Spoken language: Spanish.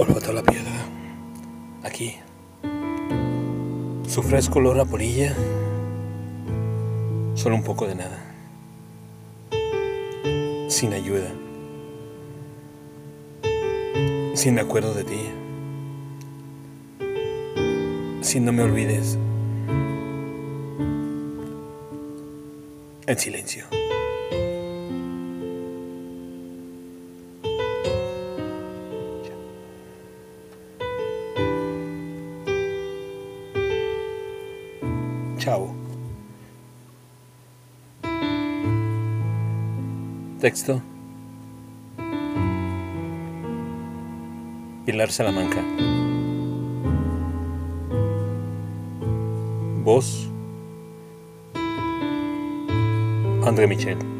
Olfato la piedra. Aquí. Su fresco olor a polilla. Solo un poco de nada. Sin ayuda. Sin acuerdo de ti. Si no me olvides. En silencio. Texto. Pilar Salamanca. Voz. André Michel.